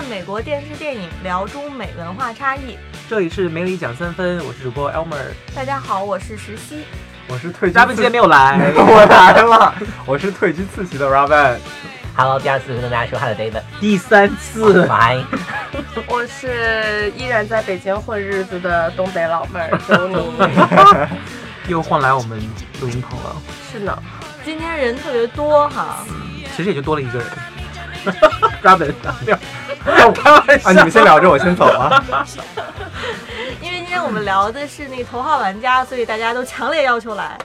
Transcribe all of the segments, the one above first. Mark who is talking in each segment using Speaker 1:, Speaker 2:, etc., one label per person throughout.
Speaker 1: 看美国电视电影，聊中美文化差异。
Speaker 2: 这里是梅里讲三分，我是主播 Elmer。
Speaker 1: 大家好，我是石溪。
Speaker 3: 我是退居
Speaker 2: 嘉宾今天没有来，
Speaker 3: 我来了。我是退居次席的 Robin。
Speaker 4: Hello，第二次跟大家说话的 David。
Speaker 2: 第三次，
Speaker 4: 拜。
Speaker 5: 我是依然在北京混日子的东北老妹儿 周宁。
Speaker 2: 又换来我们录音棚了。
Speaker 5: 是呢，
Speaker 1: 今天人特别多哈，
Speaker 2: 其实也就多了一个人。Robin，
Speaker 3: 我开玩笑啊！你们先聊着，我先走了。
Speaker 1: 因为今天我们聊的是那个头号玩家，所以大家都强烈要求来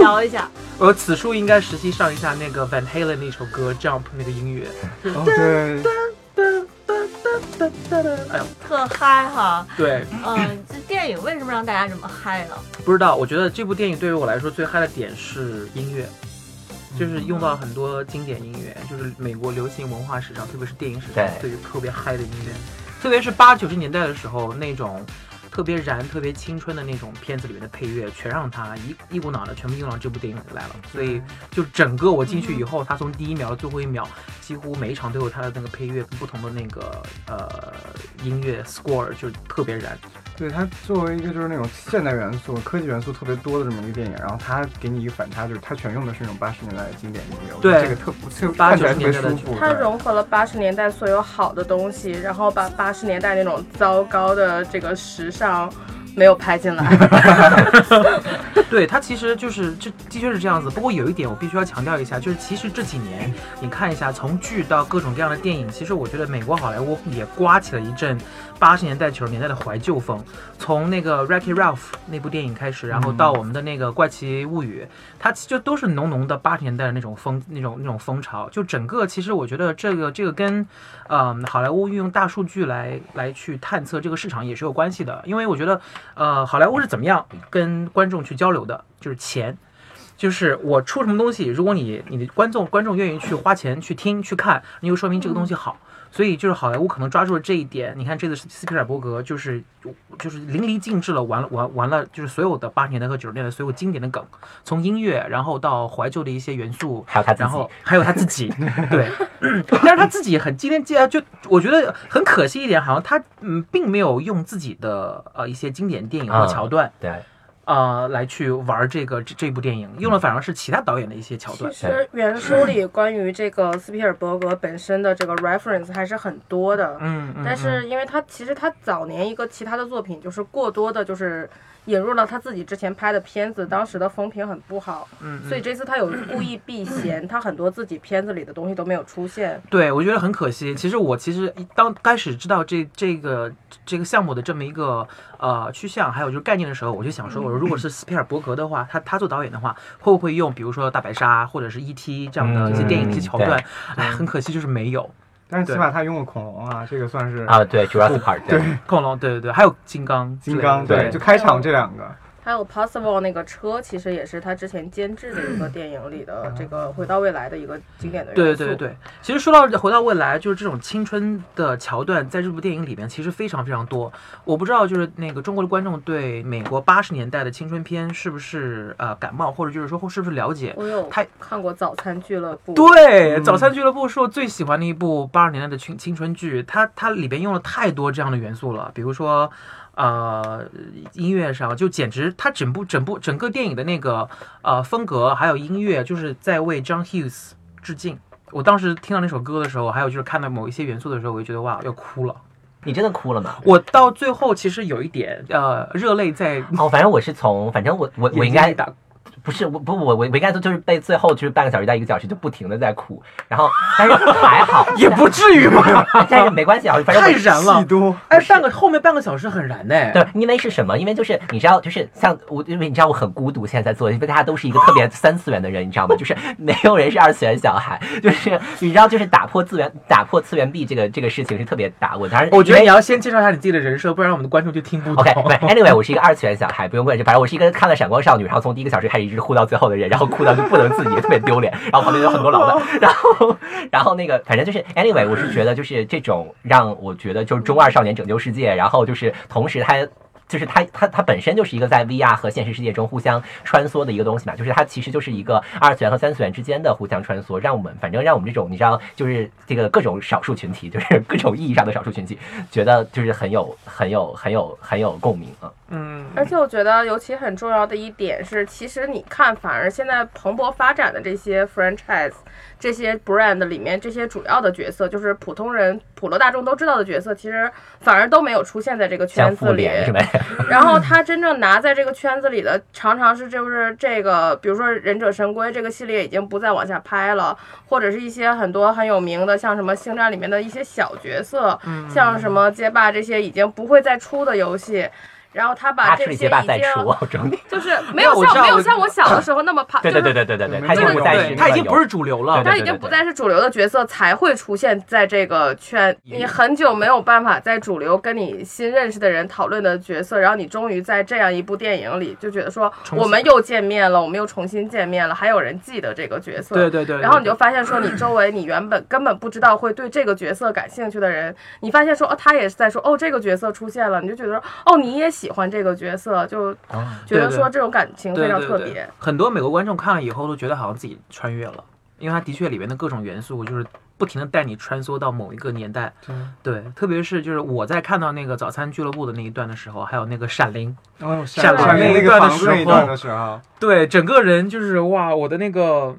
Speaker 1: 聊一下。
Speaker 2: 呃此处应该实际上一下那个 Van Halen 那首歌 Jump 那个音乐。
Speaker 3: 哦，对。
Speaker 2: 哎呦，
Speaker 1: 特嗨哈！
Speaker 2: 对，
Speaker 1: 嗯，这电影为什么让大家这么嗨呢？
Speaker 2: 不知道，我觉得这部电影对于我来说最嗨的点是音乐，就是用到了很多经典音乐，就是美国流行文化史上，特别是电影史上对于特别嗨的音乐，特别是八九十年代的时候那种。特别燃、特别青春的那种片子里面的配乐，全让他一一股脑的全部用到这部电影里来了。所以，就整个我进去以后，他从第一秒到最后一秒，几乎每一场都有他的那个配乐，不同的那个呃音乐 score，就特别燃。
Speaker 3: 对它作为一个就是那种现代元素、科技元素特别多的这么一个电影，然后它给你一个反差，就是它全用的是那种八十年代的经典音乐。
Speaker 2: 对，
Speaker 3: 这个特特八十年代的舒服。
Speaker 5: 它融合了八十年代所有好的东西，然后把八十年代那种糟糕的这个时尚。没有拍进来，
Speaker 2: 对他其实就是这的确是这样子。不过有一点我必须要强调一下，就是其实这几年你看一下，从剧到各种各样的电影，其实我觉得美国好莱坞也刮起了一阵八十年代九十年代的怀旧风。从那个《Wreck-It Ralph》那部电影开始，然后到我们的那个《怪奇物语》，它就都是浓浓的八十年代的那种风、那种那种风潮。就整个其实我觉得这个这个跟嗯好莱坞运用大数据来来去探测这个市场也是有关系的，因为我觉得。呃，好莱坞是怎么样跟观众去交流的？就是钱，就是我出什么东西，如果你你的观众观众愿意去花钱去听去看，那就说明这个东西好。所以就是好莱坞可能抓住了这一点。你看这次斯皮尔伯格就是就是淋漓尽致了，玩了完完了，就是所有的八十年代和九十年代所有经典的梗，从音乐然后到怀旧的一些元素，
Speaker 4: 还有他
Speaker 2: 然后还有他自己，对，但是他自己很今天既然就我觉得很可惜一点，好像他嗯并没有用自己的呃一些经典电影或桥段，
Speaker 4: 对。
Speaker 2: 呃，来去玩这个这这部电影，用了反而是其他导演的一些桥段。
Speaker 5: 其实原书里关于这个斯皮尔伯格本身的这个 reference 还是很多的，
Speaker 2: 嗯，
Speaker 5: 但是因为他其实他早年一个其他的作品就是过多的，就是引入了他自己之前拍的片子，当时的风评很不好，
Speaker 2: 嗯，
Speaker 5: 所以这次他有故意避嫌，他很多自己片子里的东西都没有出现。
Speaker 2: 对，我觉得很可惜。其实我其实当开始知道这这个这个项目的这么一个呃趋向，还有就是概念的时候，我就想说，我说如果是斯皮尔伯格的话，他他做导演的话，会不会用比如说大白鲨或者是 E.T. 这样的一些电影一些桥段？哎，很可惜就是没有。
Speaker 3: 但是起码他用了恐龙啊，这个算是
Speaker 4: 啊，对，Jurassic Park，
Speaker 3: 对，
Speaker 2: 恐龙，对对对，还有金刚，
Speaker 3: 金刚，对，就开场这两个。
Speaker 5: 还有 Possible 那个车，其实也是他之前监制的一个电影里的这个回到未来的一个经典的元
Speaker 2: 素。对对对，其实说到回到未来，就是这种青春的桥段，在这部电影里面其实非常非常多。我不知道就是那个中国的观众对美国八十年代的青春片是不是呃感冒，或者就是说是不是了解？
Speaker 5: 我有
Speaker 2: 他
Speaker 5: 看过《早餐俱乐部》。
Speaker 2: 对，《早餐俱乐部》是我最喜欢的一部八十年代的青青春剧，它它里边用了太多这样的元素了，比如说。呃，音乐上就简直，他整部整部整个电影的那个呃风格，还有音乐，就是在为 John Hughes 致敬。我当时听到那首歌的时候，还有就是看到某一些元素的时候，我就觉得哇，要哭了。
Speaker 4: 你真的哭了吗？
Speaker 2: 我到最后其实有一点呃热泪在。
Speaker 4: 哦，反正我是从，反正我我我应该。不是我不我我我应该都就是被最后就是半个小时到一个小时就不停的在哭，然后但是还好
Speaker 2: 也不至于吧，
Speaker 4: 但是没关系啊，反正
Speaker 2: 太燃了，哎，半个后面半个小时很燃的，
Speaker 4: 对，因为是什么？因为就是你知道，就是像我，因为你知道我很孤独，现在在做，因为大家都是一个特别三次元的人，你知道吗？就是没有人是二次元小孩，就是你知道，就是打破次元打破次元壁这个这个事情是特别打。我当然
Speaker 2: 我觉得你要先介绍一下你自己的人设，不然我们的观众就听不懂。
Speaker 4: OK，Anyway，我是一个二次元小孩，不用问，反正我是一个看了闪光少女，然后从第一个小时开始一直哭到最后的人。然后哭到就不能自己，特别丢脸。然后旁边有很多老的，然后，然后那个，反正就是 anyway，我是觉得就是这种让我觉得就是中二少年拯救世界，然后就是同时他就是它它它本身就是一个在 VR 和现实世界中互相穿梭的一个东西嘛，就是它其实就是一个二次元和三次元之间的互相穿梭，让我们反正让我们这种你知道，就是这个各种少数群体，就是各种意义上的少数群体，觉得就是很有很有很有很有共鸣啊。
Speaker 2: 嗯，
Speaker 5: 而且我觉得，尤其很重要的一点是，其实你看，反而现在蓬勃发展的这些 franchise、这些 brand 里面，这些主要的角色，就是普通人、普罗大众都知道的角色，其实反而都没有出现在这个圈子里。然后他真正拿在这个圈子里的，常常是就是这个，比如说《忍者神龟》这个系列已经不再往下拍了，或者是一些很多很有名的，像什么《星战》里面的一些小角色，
Speaker 4: 嗯
Speaker 5: 像什么街霸这些已经不会再出的游戏。然后他把这些已经。就是没有像没有像我小的时候那么怕，
Speaker 4: 对对对对对对对，它已经不再是
Speaker 2: 对，
Speaker 4: 那个有
Speaker 2: 它已经不是主流了。
Speaker 5: 他已经不再是主流的角色，才会出现在这个圈。你很久没有办法在主流跟你新认识的人讨论的角色，然后你终于在这样一部电影里就觉得说，我们又见面了，我们又重新见面了，还有人记得这个角色。
Speaker 2: 对对对，
Speaker 5: 然后你就发现说，你周围你原本根本不知道会对这个角色感兴趣的人，你发现说，哦，他也是在说，哦，这个角色出现了，你就觉得说，哦，你也喜欢这个角色，就
Speaker 4: 哦
Speaker 5: 觉得说这种感情非常
Speaker 2: 对对对。
Speaker 5: 特别。
Speaker 2: 很多美国观众看了以后都觉得好像自己穿越了，因为它的确里面的各种元素就是不停的带你穿梭到某一个年代。对，特别是就是我在看到那个早餐俱乐部的那一段的时候，还有那个闪灵，
Speaker 3: 哦，
Speaker 2: 闪灵那一段的时候，对，整个人就是哇，我的那个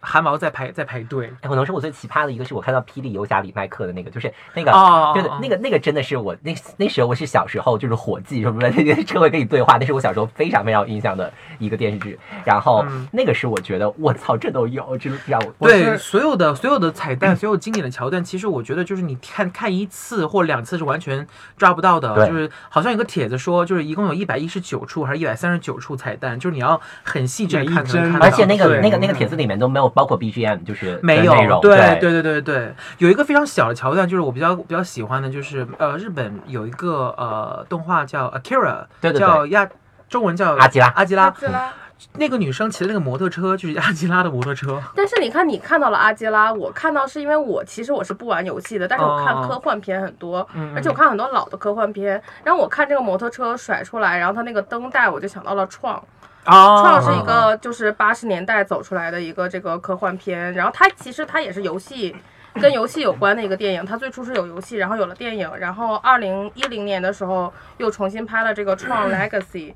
Speaker 2: 汗毛在排在排队。
Speaker 4: 哎，可能是我最奇葩的一个，是我看到《霹雳游侠》里麦克的那个，就是那个，
Speaker 2: 哦
Speaker 4: 对对，那个那个真的是我那那时候我是小时候就是火计什么的，那些车会跟你对话，那是我小时候非常非常有印象的一个电视剧。然后、
Speaker 2: 嗯
Speaker 4: 那个是我觉得我操，这都有，这让我我
Speaker 2: 对，所有的所有的彩蛋，所有经典的桥段，其实我觉得就是你看看一次或两次是完全抓不到的。就是好像有个帖子说，就是一共有一百一十九处还是一百三十九处彩蛋，就是你要很细致的看才能看到。
Speaker 4: 而且那个那个那个帖子里面都没有包括 BGM，就是
Speaker 2: 没有
Speaker 4: 内容，
Speaker 2: 对
Speaker 4: 对
Speaker 2: 对对对对，有一个非常小的桥段，就是我比较比较喜欢的，就是呃，日本有一个呃动画叫 Akira，
Speaker 4: 对对对
Speaker 2: 叫亚中文叫
Speaker 4: 阿基拉
Speaker 5: 阿
Speaker 2: 阿基拉，
Speaker 5: 基拉。
Speaker 2: 那个女生骑的那个摩托车就是阿基拉的摩托车。
Speaker 5: 但是你看，你看到了阿基拉，我看到是因为我其实我是不玩游戏的，但是我看
Speaker 2: 哦
Speaker 5: 科幻片很多，
Speaker 2: 嗯
Speaker 5: 而且我看很多老的科幻片。然后我看这个摩托车甩出来，然后它那个灯带，我就想到了创。
Speaker 2: 啊，
Speaker 5: 创是一个就是八十年代走出来的一个这个科幻片，然后它其实它也是游戏。跟游戏有关的一个电影，它最初是有游戏，然后有了电影，然后二零一零年的时候又重新拍了这个《创 Legacy》，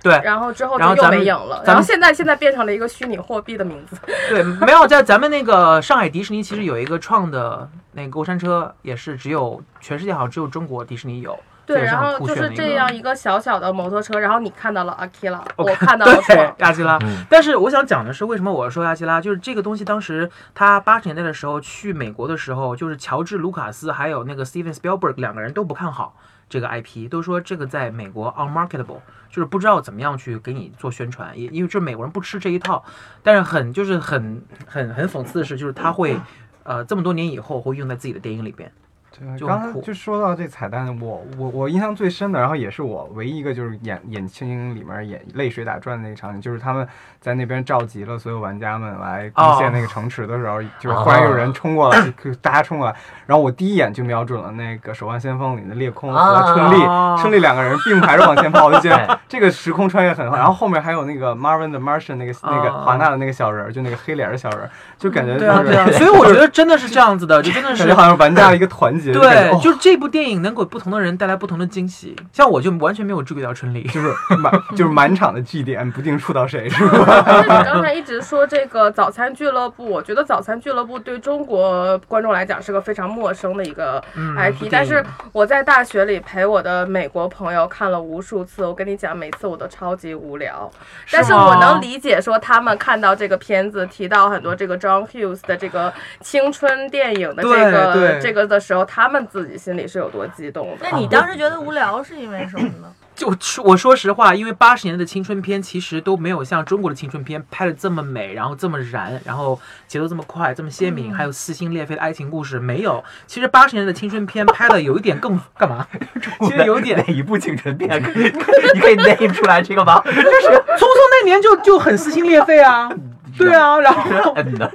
Speaker 2: 对
Speaker 5: 然后之后就又没影了，然后现在现在变成了一个虚拟货币的名字。
Speaker 2: 对，没有在咱们那个上海迪士尼，其实有一个创的那个过山车，也是只有全世界好像只有中国迪士尼有。
Speaker 5: 对，然后就是这样一个小小的摩托车，然后你看到了阿基拉，我
Speaker 2: 看
Speaker 5: 看到了
Speaker 2: 亚基拉。
Speaker 4: 嗯
Speaker 2: 但是我想讲的是，为什么我说亚基拉？就是这个东西当时他八十年代的时候去美国的时候，就是乔治卢卡斯还有那个 Steven Spielberg 两个人都不看好这个 IP，都说这个在美国 unmarketable，就是不知道怎么样去给你做宣传，也因为这美国人不吃这一套。但是很就是很很很讽刺的是，就是他会呃这么多年以后会用在自己的电影里边。
Speaker 3: 对，
Speaker 2: 就
Speaker 3: 刚才就说到这彩蛋，我我我印象最深的，然后也是我唯一一个就是演演青里面演泪水打转的那个场景，就是他们在那边召集了所有玩家们来攻陷那个城池的时候，就是忽然有人冲过来，就大家冲过来，然后我第一眼就瞄准了那个《守望先锋》里的裂空和春丽，
Speaker 2: 啊
Speaker 3: 春丽两个人并排着往前跑，我就觉得这个时空穿越很好。然后后面还有那个 Marvin 的 Martian 那个那个
Speaker 2: 啊
Speaker 3: 华纳的那个小人儿，就那个黑脸的小人儿，就感觉
Speaker 2: 对啊，
Speaker 3: 就是
Speaker 2: 对啊，所以我觉得真的是这样子的，就真的是
Speaker 3: 感觉好像玩家的一个团结，
Speaker 2: 对，
Speaker 3: 哦
Speaker 2: 就是这部电影能给不同的人带来不同的惊喜。像我就完全没有注意到春丽，
Speaker 3: 就是满就是满场的祭点，不定触到谁是吧？
Speaker 5: 但是你刚才一直说这个早餐俱乐部，我觉得早餐俱乐部对中国观众来讲是个非常陌生的一个
Speaker 2: 嗯
Speaker 5: IP，、但是我在大学里陪我的美国朋友看了无数次，我跟你讲，每次我都超级无聊，但是我能理解说他们看到这个片子提到很多这个 John Hughes 的这个青春电影的这个这个的时候，他们自己心里是有多激动的。
Speaker 1: 那你当时觉得无聊是因为什么呢？
Speaker 2: 就说我说实话，因为八十年代的青春片其实都没有像中国的青春片拍的这么美，然后这么燃，然后节奏这么快，这么鲜明，还有撕心裂肺的爱情故事没有。其实八十年代的青春片拍的有一点更干嘛？其实有点
Speaker 4: 哪一部青春片可以，你可以 name 出来这个吗？
Speaker 2: 就是匆匆那年就就很撕心裂肺啊。对啊，然后
Speaker 4: 嗯的，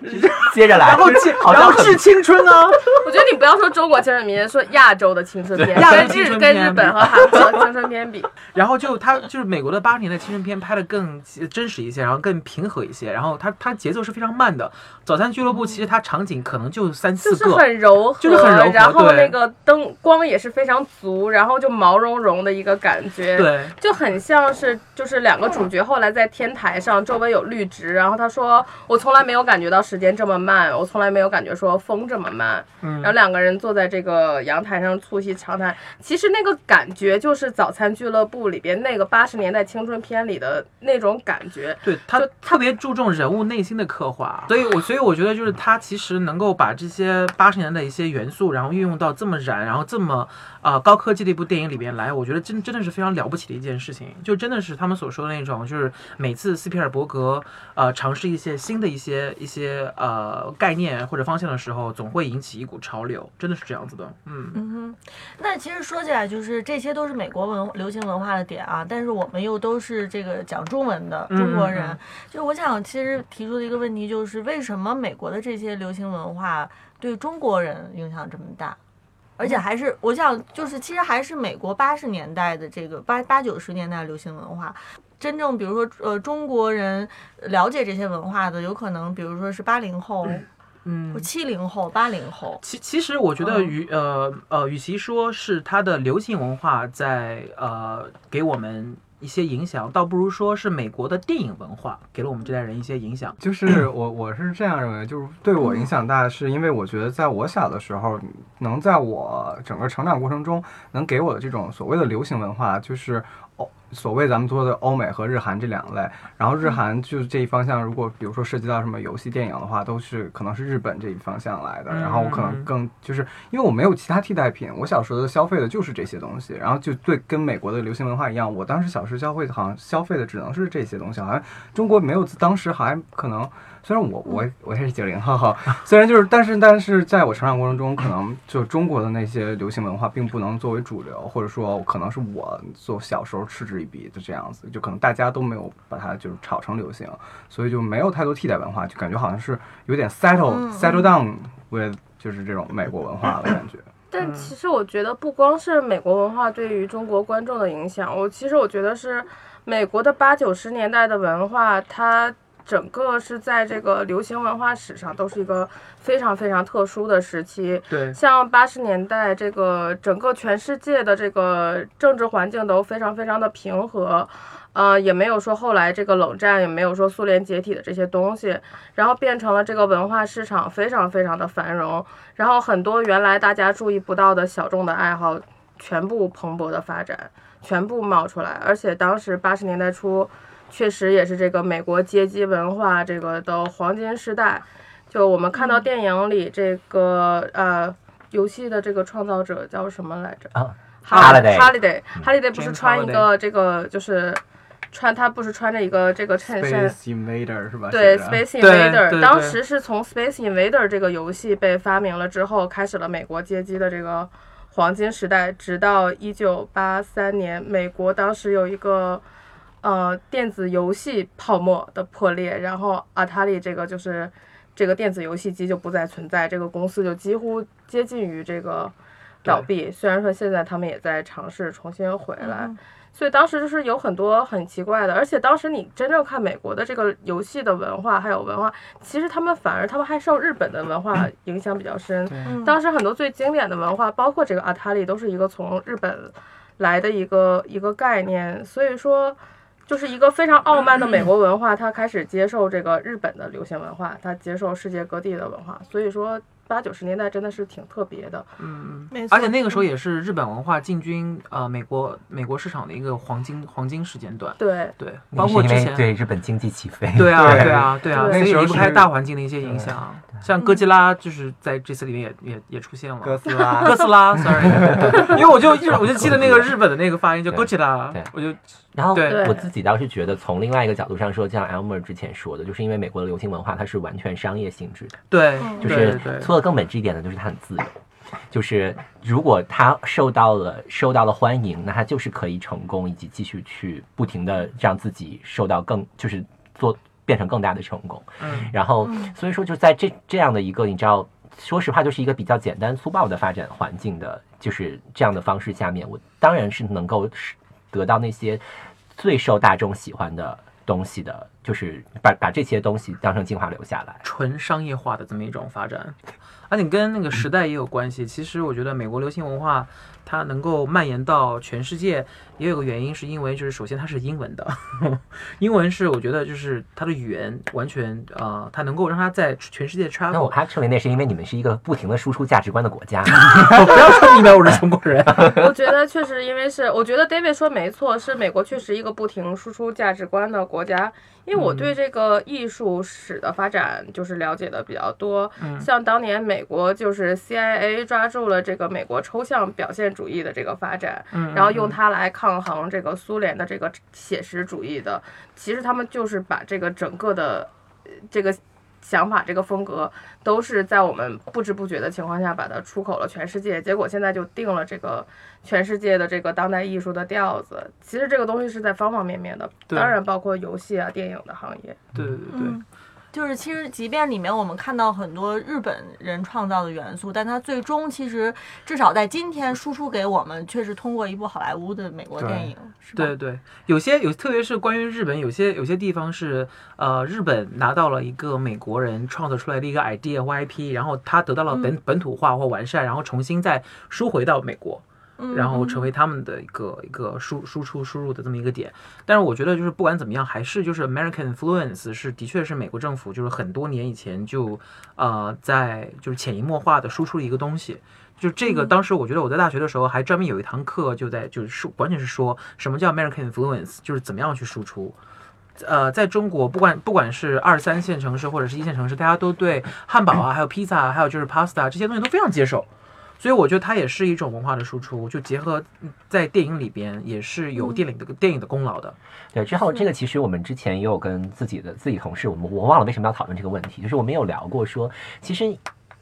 Speaker 4: 接着来，
Speaker 2: 然后致
Speaker 4: 好
Speaker 2: 然后致青春啊，
Speaker 5: 我觉得你不要说中国青春片，说亚洲的青春片，
Speaker 2: 亚洲
Speaker 5: 跟日
Speaker 2: 青春片
Speaker 5: 跟日本和韩国的青春片比，
Speaker 2: 然后就他就是美国的八十年代青春片拍的更真实一些，然后更平和一些，然后它它节奏是非常慢的。早餐俱乐部其实它场景可能就三四
Speaker 5: 就是
Speaker 2: 个，
Speaker 5: 很柔和，
Speaker 2: 就是很柔和
Speaker 5: 然后那个灯光也是非常足，然后就毛茸茸的一个感觉，，
Speaker 2: 对。
Speaker 5: 就很像是就是两个主角后来在天台上，周围有绿植，然后他说我从来没有感觉到时间这么慢，我从来没有感觉说风这么慢，
Speaker 2: 嗯。
Speaker 5: 然后两个人坐在这个阳台上促膝长谈，其实那个感觉就是早餐俱乐部里边那个八十年代青春片里的那种感觉，
Speaker 2: 对他
Speaker 5: 就
Speaker 2: 特别注重人物内心的刻画，所以我所以我觉得就是他其实能够把这些八十年代的一些元素，然后运用到这么燃，然后这么啊、高科技的一部电影里边来，我觉得真真的是非常了不起的一件事情，就真的是他们所说的那种，就是每次斯皮尔伯格呃尝试一些新的一些一些呃概念或者方向的时候，总会引起一股潮流，真的是这样子的，嗯。
Speaker 1: 嗯哼，那其实说起来，就是这些都是美国文流行文化的点啊，但是我们又都是这个讲中文的中国人，
Speaker 2: 嗯嗯
Speaker 1: 就我想其实提出的一个问题就是，为什么美国的这些流行文化对中国人影响这么大？而且还是，我想就是，其实还是美国八十年代的这个八八九十年代流行文化，真正比如说呃中国人了解这些文化的，有可能比如说是八零后、
Speaker 2: 嗯
Speaker 1: 或七零后、八零后，
Speaker 2: 其其实我觉得
Speaker 1: 嗯。
Speaker 2: 与、呃呃，与其说是它的流行文化在呃给我们一些影响，倒不如说是美国的电影文化给了我们这代人一些影响。
Speaker 3: 就是 我我是这样认为，就是对我影响大，是因为我觉得在我小的时候，能在我整个成长过程中，能给我的这种所谓的流行文化，就是欧所谓咱们说的欧美和日韩这两类。然后日韩就是这一方向，如果比如说涉及到什么游戏、电影的话，都是可能是日本这一方向来的。然后我可能更就是因为我没有其他替代品，我小时候消费的就是这些东西，然后就对跟美国的流行文化一样，我当时小时候消费的好像消费的只能是这些东西，好像中国没有，当时还可能。虽然我我我也是九零后哈，虽然就是，但是但是在我成长过程中，可能就中国的那些流行文化并不能作为主流，或者说可能是我做小时候嗤之以鼻的这样子，就可能大家都没有把它就是炒成流行，所以就没有太多替代文化，就感觉好像是有点 settle、
Speaker 1: 嗯
Speaker 3: settle down with 就是这种美国文化的感觉。
Speaker 5: 但其实我觉得不光是美国文化对于中国观众的影响，我其实我觉得是美国的八九十年代的文化，它整个是在这个流行文化史上都是一个非常非常特殊的时期。
Speaker 2: 对，
Speaker 5: 像八十年代，这个整个全世界的这个政治环境都非常非常的平和，呃，也没有说后来这个冷战，也没有说苏联解体的这些东西，然后变成了这个文化市场非常非常的繁荣，然后很多原来大家注意不到的小众的爱好，全部蓬勃的发展，全部冒出来，而且当时八十年代初，确实也是这个美国阶级文化这个的黄金时代。就我们看到电影里这个呃游戏的这个创造者叫什么来着？
Speaker 4: 啊
Speaker 5: Holiday
Speaker 4: Holiday
Speaker 5: Holiday 不是穿一个这个就是穿他不是穿着一个这个衬衫。
Speaker 3: Space Invader 是吧？
Speaker 5: 对，Space Invader，当时是从 Space Invader 这个游戏被发明了之后，开始了美国街机的这个黄金时代，直到一九八三年，美国当时有一个呃电子游戏泡沫的破裂，然后 Atari 这个就是这个电子游戏机就不再存在，这个公司就几乎接近于这个倒闭。虽然说现在他们也在尝试重新回来。
Speaker 1: 嗯
Speaker 5: 所以当时就是有很多很奇怪的，而且当时你真正看美国的这个游戏的文化还有文化，其实他们反而他们还受日本的文化 影响比较深。
Speaker 1: 嗯
Speaker 5: 当时很多最经典的文化，包括这个阿塔里，都是一个从日本来的一个一个概念。所以说，就是一个非常傲慢的美国文化，他开始接受这个日本的流行文化，他接受世界各地的文化。所以说，八九十年代真的是挺特别的。
Speaker 2: 嗯，
Speaker 1: 没错
Speaker 2: 而且那个时候也是日本文化进军呃美国美国市场的一个黄金黄金时间段。
Speaker 5: 对，
Speaker 2: 对，包括之前
Speaker 4: 对日本经济起飞。
Speaker 2: 对啊，
Speaker 3: 对
Speaker 2: 对啊，对啊，所以离不开大环境的一些影响。像哥吉拉就是在这次里面也也也出现了。
Speaker 3: 哥斯拉
Speaker 2: 哥斯拉，sorry，因为我就一我就记得那个日本的那个发音叫哥吉拉
Speaker 4: 对，
Speaker 2: 我就
Speaker 4: 然后
Speaker 2: 对
Speaker 4: 我自己倒是觉得，从另外一个角度上说，像 Elmer 之前说的，就是因为美国的流行文化它是完全商业性质的，
Speaker 2: 对，
Speaker 4: 就是
Speaker 2: 对对
Speaker 4: 说的更本质一点呢，就是他很自由。就是如果他受到了受到了欢迎，那他就是可以成功，以及继续去不停的让自己受到更就是做变成更大的成功。
Speaker 2: 嗯，
Speaker 4: 然后
Speaker 1: 嗯
Speaker 4: 所以说就在这这样的一个你知道，说实话就是一个比较简单粗暴的发展环境的，就是这样的方式下面，我当然是能够是得到那些最受大众喜欢的东西的，就是把把这些东西当成精华留下来。
Speaker 2: 纯商业化的这么一种发展，而且跟那个时代也有关系。其实我觉得美国流行文化它能够蔓延到全世界，也有个原因，是因为就是首先它是英文的，英文是我觉得就是它的语言完全呃，它能够让它在全世界
Speaker 4: 那我
Speaker 2: travel。
Speaker 4: 还 actually 那是因为你们是一个不停的输出价值观的国家。
Speaker 2: 不要说你们我是中国人，
Speaker 5: 我觉得确实，因为是我觉得 David 说没错，是美国确实一个不停输出价值观的国家。因为我对这个艺术史的发展就是了解的比较多，
Speaker 2: 嗯。
Speaker 5: 像当年美国就是 CIA 抓住了这个美国抽象表现主义的这个发展，
Speaker 2: 嗯
Speaker 5: 然后用它来抗衡这个苏联的这个写实主义的，其实他们就是把这个整个的呃这个想法、这个风格，都是在我们不知不觉的情况下把它出口了全世界。结果现在就定了这个全世界的这个当代艺术的调子。其实这个东西是在方方面面的，当然包括游戏啊、电影的行业。
Speaker 2: 对对对对。
Speaker 1: 嗯就是其实，即便里面我们看到很多日本人创造的元素，但它最终其实至少在今天输出给我们，却是通过一部好莱坞的美国电影，是吧？
Speaker 2: 对对，有些有，特别是关于日本，有些有些地方是，呃，日本拿到了一个美国人创作出来的一个 idea 或 IP，然后他得到了本、本土化或完善，然后重新再输回到美国，
Speaker 1: 嗯，
Speaker 2: 然后
Speaker 1: 嗯
Speaker 2: 成为他们的一个一个输输出输入的这么一个点。但是我觉得就是不管怎么样，还是就是 American influence 是的确是美国政府就是很多年以前就呃在就是潜移默化的输出了一个东西。就这个，当时我觉得我在大学的时候还专门有一堂课，就在就是说，完全是说什么叫 American influence，就是怎么样去输出。呃，在中国，不管不管是二三线城市或者是一线城市，大家都对汉堡啊，还有披萨啊，还有就是 pasta 这些东西都非常接受。所以我觉得它也是一种文化的输出，就结合在电影里边也是有电影的、电影的功劳的。
Speaker 4: 对，之后这个其实我们之前也有跟自己的自己同事，我们我忘了为什么要讨论这个问题，就是我们有聊过说，其实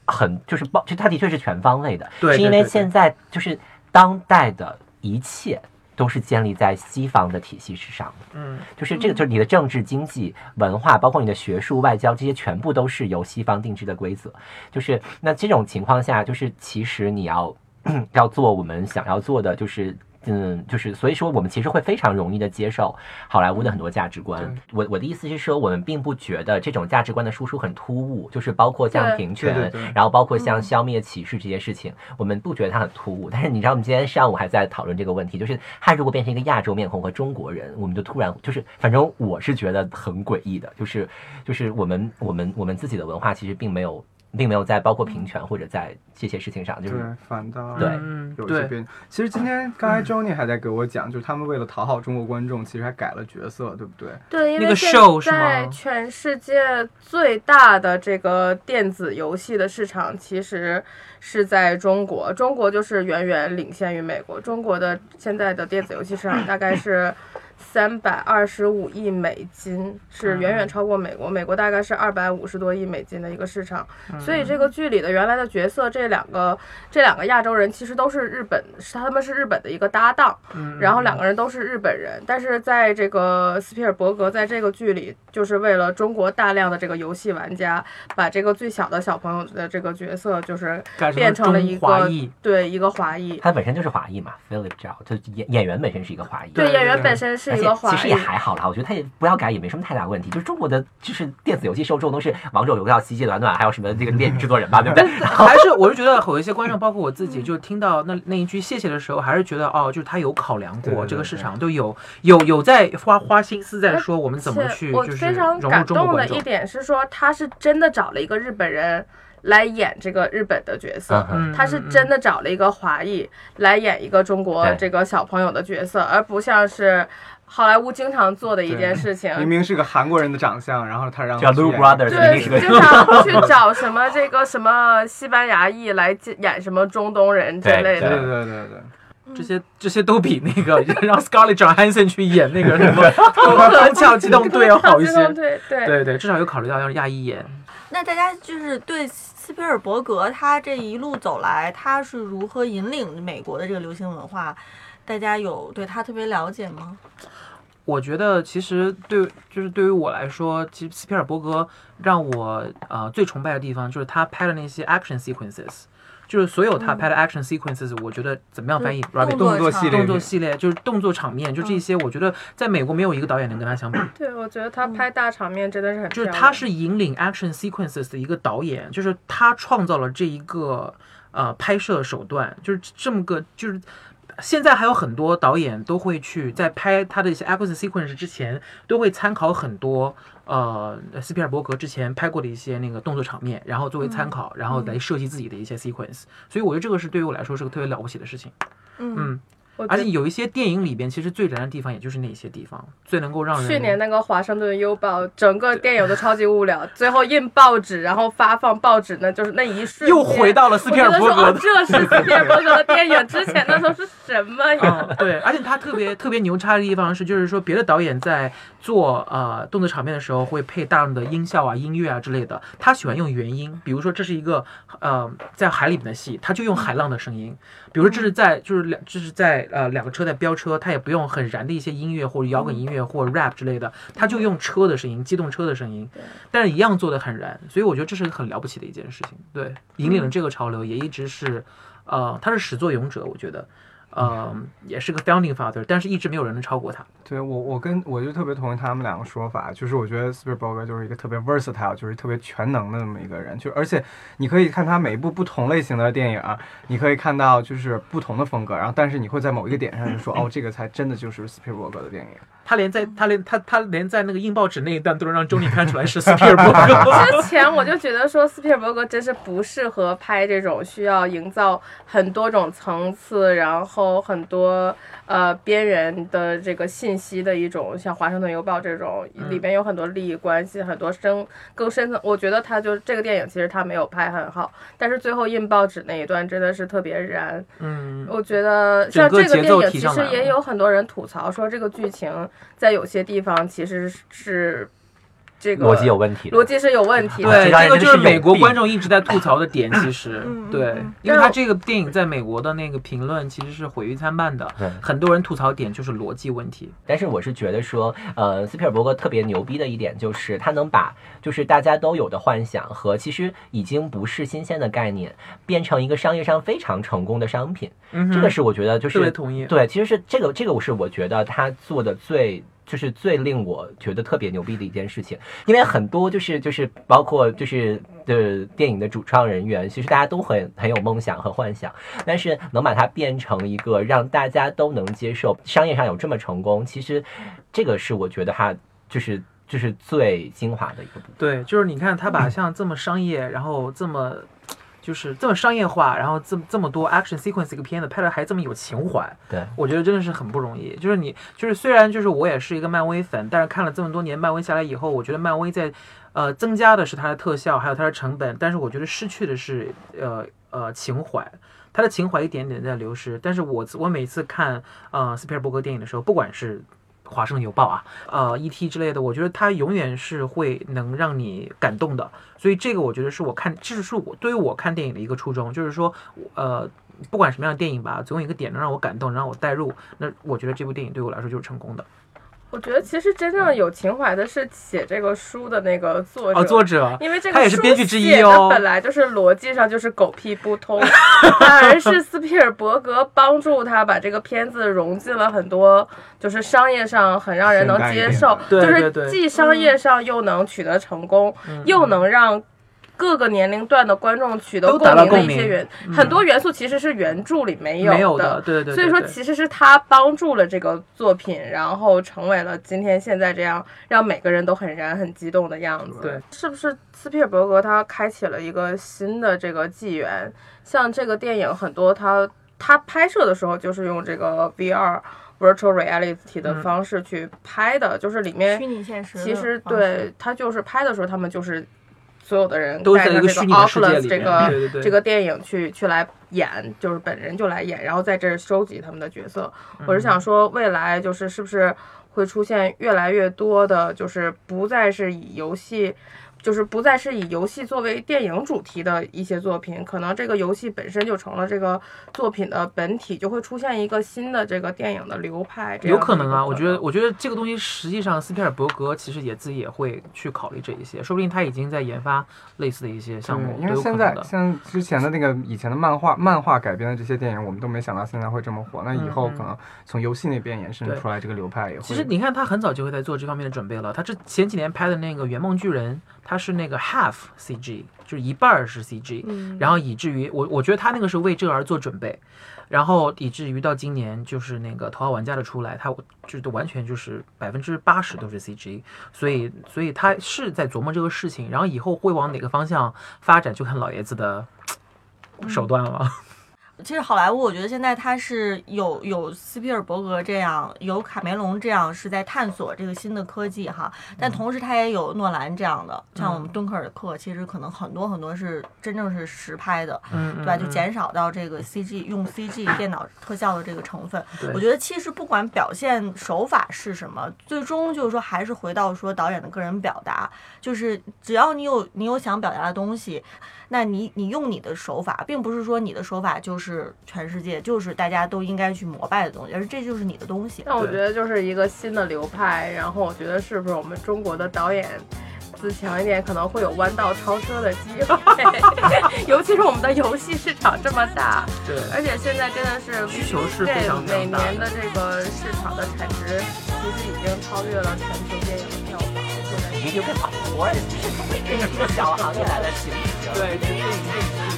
Speaker 4: 很就是包，就它的确是全方位的，是因为现在就是当代的一切都是建立在西方的体系之上的。
Speaker 2: 嗯，
Speaker 4: 就是这个，就是你的政治、经济、文化，包括你的学术、外交，这些全部都是由西方定制的规则。就是那这种情况下，就是其实你要 要做我们想要做的，就是。嗯，就是所以说，我们其实会非常容易的接受好莱坞的很多价值观。我我的意思是说，我们并不觉得这种价值观的输出很突兀，就是包括像平权，
Speaker 3: 对对对
Speaker 4: 然后包括像消灭歧视这些事情，我们不觉得它很突兀。但是你知道，我们今天上午还在讨论这个问题，就是他如果变成一个亚洲面孔和中国人，我们就突然就是，反正我是觉得很诡异的，就是就是我们我们我们自己的文化其实并没有并没有在包括平权或者在这些事情上，就是
Speaker 3: 对，反倒
Speaker 4: 对
Speaker 2: 嗯，
Speaker 3: 有一些变。其实今天刚才 Johnny 还在给我讲，就是他们为了讨好中国观众，其实还改了角色，对不对？
Speaker 5: 对，因
Speaker 2: 那个
Speaker 5: 为现
Speaker 2: show 是
Speaker 5: 在全世界最大的这个电子游戏的市场其实是在中国，中国就是远远领先于美国。中国的现在的电子游戏市场大概是三百二十五亿美金，是远远超过美国。美国大概是二百五十多亿美金的一个市场。所以这个剧里的原来的角色，这两个这两个亚洲人其实都是日本，是他们是日本的一个搭档。然后两个人都是日本人，但是在这个斯皮尔伯格在这个剧里，就是为了中国大量的这个游戏玩家，把这个最小的小朋友的这个角色，就是变成了一个
Speaker 2: 华裔。
Speaker 5: 对一个华裔。
Speaker 4: 他本身就是华裔嘛，Philip Zhao，就演演员本身是一个华裔。
Speaker 5: 对演员本身是
Speaker 4: 而
Speaker 5: 一个
Speaker 4: 其实也。还好啦，我觉得他也不要改也没什么太大问题。就是中国的就是电子游戏受众都是王者荣耀、奇迹暖暖，还有什么这个电影制作人吧，对不对？
Speaker 2: 还是我是觉得有一些观众，包括我自己，就听到那那一句谢谢的时候，还是觉得哦，就是他有考量过这个市场，都有有有在花花心思在说我们怎么去就是
Speaker 5: 我非常
Speaker 2: 融入
Speaker 5: 感动的一。点是说，他是真的找了一个日本人来演这个日本的角色。他是真的找了一个华裔来演一个中国这个小朋友的角色，而不像是好莱坞经常做的一件事情。
Speaker 3: 明明是个韩国人的长相，然后他让
Speaker 4: 叫
Speaker 3: 他去
Speaker 4: Lu
Speaker 3: 演
Speaker 4: Brothers，
Speaker 5: 对，经常 去找什么这个什么西班牙裔来演什么中东人之类
Speaker 3: 对对
Speaker 5: 的。
Speaker 3: 对对对。
Speaker 2: 这些这些都比那个让 Scarlett Johansson 去演那个什么 《攻壳机动队》要好一些。
Speaker 5: 对对
Speaker 2: 对对，至少有考虑到要亚裔演。
Speaker 1: 那大家就是对斯皮尔伯格他这一路走来，他是如何引领美国的这个流行文化？大家有对他特别了解吗？
Speaker 2: 我觉得其实对，就是对于我来说，其实斯皮尔伯格让我呃最崇拜的地方就是他拍的那些 action sequences，就是所有他拍的 action sequences，我觉得怎么样翻译？Rabbit
Speaker 1: 动作
Speaker 3: 动作系列
Speaker 2: 动作系列就是动作场面，就这些，我觉得在美国没有一个导演能跟他相比。
Speaker 5: 对，我觉得他拍大场面真的是很
Speaker 2: 就是他是引领 action sequences 的一个导演，就是他创造了这一个呃拍摄手段，就是这么个就是。现在还有很多导演都会去在拍他的一些 action sequence 之前，都会参考很多呃斯皮尔伯格之前拍过的一些那个动作场面，然后作为参考，然后来设计自己的一些 sequence。所以我觉得这个是对于我来说是个特别了不起的事情。
Speaker 1: 嗯，
Speaker 2: 而且有一些电影里边，其实最燃的地方也就是那些地方，最能够让人
Speaker 5: 去年那个《华盛顿邮报》，整个电影都超级无聊，最后印报纸，然后发放报纸呢，就是那一瞬间
Speaker 2: 又回到了斯皮尔伯格
Speaker 5: 这是斯皮尔伯格的电影，之前的都是什么呀？
Speaker 2: 嗯，对，而且他特别特别牛叉的地方是，就是说别的导演在做呃动作场面的时候会配大量的音效啊、音乐啊之类的，他喜欢用原音，比如说这是一个呃在海里面的戏，他就用海浪的声音；比如说这是在就是两这是在呃两个车在飙车，他也不用很燃的一些音乐或者摇滚音乐或者 rap 之类的，他就用车的声音、机动车的声音，但是一样做的很燃，所以我觉得这是很了不起的一件事情，对，引领了这个潮流，也一直是呃他是始作俑者，我觉得。呃，也是个 founding father，但是一直没有人能超过他。
Speaker 3: 对我，我跟我就特别同意他们两个说法，就是我觉得斯皮尔伯格就是一个特别 versatile，就是特别全能的那么一个人，就而且你可以看他每一部不同类型的电影，你可以看到就是不同的风格，然后但是你会在某一个点上就说，哦，这个才真的就是斯皮尔伯格的电影。
Speaker 2: 他连在他连他他连在那个印报纸那一段都能让周丽看出来是 斯皮尔伯格。
Speaker 5: 之前我就觉得说斯皮尔伯格真是不适合拍这种需要营造很多种层次，然后很多呃边缘的这个信息的一种，像《华盛顿邮报》这种里边有很多利益关系，很多深更深层。我觉得他就这个电影其实他没有拍很好，但是最后印报纸那一段真的是特别燃。
Speaker 2: 嗯，
Speaker 5: 我觉得像这个电影，其实也有很多人吐槽说这个剧情在有些地方其实是这个
Speaker 4: 逻辑有问题。
Speaker 5: 逻辑是有问题的。
Speaker 2: 对，
Speaker 4: 这
Speaker 2: 个就是美国观众一直在吐槽的点，其实对
Speaker 1: 嗯，
Speaker 2: 因为他这个电影在美国的那个评论其实是毁誉参半的
Speaker 4: 对，
Speaker 2: 很多人吐槽点就是逻辑问题。
Speaker 4: 但是我是觉得说，呃，斯皮尔伯格特别牛逼的一点就是他能把就是大家都有的幻想和其实已经不是新鲜的概念，变成一个商业上非常成功的商品。
Speaker 2: 嗯，
Speaker 4: 这个是我觉得就是
Speaker 2: 特别同意。
Speaker 4: 对，其实是这个这个我是我觉得他做的最。就是最令我觉得特别牛逼的一件事情，因为很多就是就是包括就是的电影的主创人员，其实大家都很很有梦想和幻想，但是能把它变成一个让大家都能接受，商业上有这么成功，其实这个是我觉得它就是就是最精华的一个部分。
Speaker 2: 对，就是你看他把 像这么商业，然后这么就是这么商业化，然后这么这么多 action sequence 一个片子拍的还这么有情怀，
Speaker 4: 对，
Speaker 2: 我觉得真的是很不容易。就是你，就是虽然就是我也是一个漫威粉，但是看了这么多年漫威下来以后，我觉得漫威在呃增加的是它的特效，还有它的成本，但是我觉得失去的是呃呃情怀。它的情怀一点点在流失，但是我我每次看呃斯皮尔伯格电影的时候，不管是华盛顿邮报啊，呃，E.T. 之类的，我觉得它永远是会能让你感动的。所以这个我觉得是我看，这是我对于我看电影的一个初衷，就是说，呃，不管什么样的电影吧，总有一个点能让我感动，能让我代入。那我觉得这部电影对我来说就是成功的。
Speaker 5: 我觉得其实真正有情怀的是写这个书的那个作者。
Speaker 2: 哦，作者，
Speaker 5: 因为这个
Speaker 2: 他也是
Speaker 5: 书
Speaker 2: 编剧之一
Speaker 5: 写的
Speaker 2: 哦
Speaker 5: 本来就是逻辑上就是狗屁不通，反而是斯皮尔伯格帮助他把这个片子融进了很多，就是商业上很让人能接受，
Speaker 2: 对
Speaker 5: 就是既商业上又能取得成功，又能让。各个年龄段的观众取得共鸣的一些元，
Speaker 2: 嗯
Speaker 5: 很多元素其实是原著里没
Speaker 2: 没有
Speaker 5: 的，
Speaker 2: 对对对。
Speaker 5: 所以说，其实是他帮助了这个作品，然后成为了今天现在这样让每个人都很燃、很激动的样子。
Speaker 2: 对，
Speaker 5: 是不是斯皮尔伯格他开启了一个新的这个纪元？像这个电影很多他他拍摄的时候就是用这个 VR virtual reality 的
Speaker 2: 嗯
Speaker 5: 方式去拍的，就是里面
Speaker 1: 虚拟现实
Speaker 5: 其实对他就是拍的时候，他们就是所有的人
Speaker 2: 都在一个
Speaker 5: 带着这个 Oculus 这个这个电影去去来演，就是本人就来演，然后在这儿收集他们的角色。
Speaker 2: 嗯
Speaker 5: 我是想说，未来就是是不是会出现越来越多的，就是不再是以游戏。就是不再是以游戏作为电影主题的一些作品，可能这个游戏本身就成了这个作品的本体，就会出现一个新的这个电影的流派。这
Speaker 2: 有可能啊，我觉得，我觉得这个东西实际上斯皮尔伯格其实也自己也会去考虑这一些，说不定他已经在研发类似的一些项目，，
Speaker 3: 因为。现在像之前的那个以前的漫画漫画改编的这些电影，我们都没想到现在会这么火。那以后可能从游戏那边延伸出来这个流派也会。
Speaker 2: 其实你看，他很早就会在做这方面的准备了。他这前几年拍的那个《圆梦巨人》，他是那个 half CG，就是一半是 CG，、
Speaker 5: 嗯
Speaker 2: 然后以至于我我觉得他那个是为这而做准备，然后以至于到今年就是那个《头号玩家》的出来，他就是完全就是百分之八十都是 CG，所以所以他是在琢磨这个事情，然后以后会往哪个方向发展，就看老爷子的手段了。
Speaker 1: 其实好莱坞，我觉得现在它是有有斯皮尔伯格这样，有卡梅隆这样是在探索这个新的科技哈，但同时它也有诺兰这样的，像我们敦刻尔克，其实可能很多很多是真正是实拍的，
Speaker 2: 嗯，
Speaker 1: 对吧？就
Speaker 2: 嗯
Speaker 1: 减少到这个 CG 用 CG 电脑特效的这个成分。我觉得其实不管表现手法是什么，最终就是说还是回到说导演的个人表达，就是只要你有你有想表达的东西，那你你用你的手法，并不是说你的手法就是全世界就是大家都应该去膜拜的东西，而这就是你的东西。
Speaker 5: 那我觉得就是一个新的流派，然后我觉得是不是我们中国的导演自强一点，可能会有弯道超车的机会，尤其是我们的游戏市场这么大，
Speaker 2: 对。
Speaker 5: 而且现在真的是
Speaker 2: 需求是非
Speaker 5: 对
Speaker 2: 常非
Speaker 5: 每
Speaker 2: 常大的
Speaker 5: 年的这个市场的产值，其实已经超越了全球电影的票房。现在
Speaker 4: 已经变跑活儿，就是小行业来的行。
Speaker 2: 对，这这这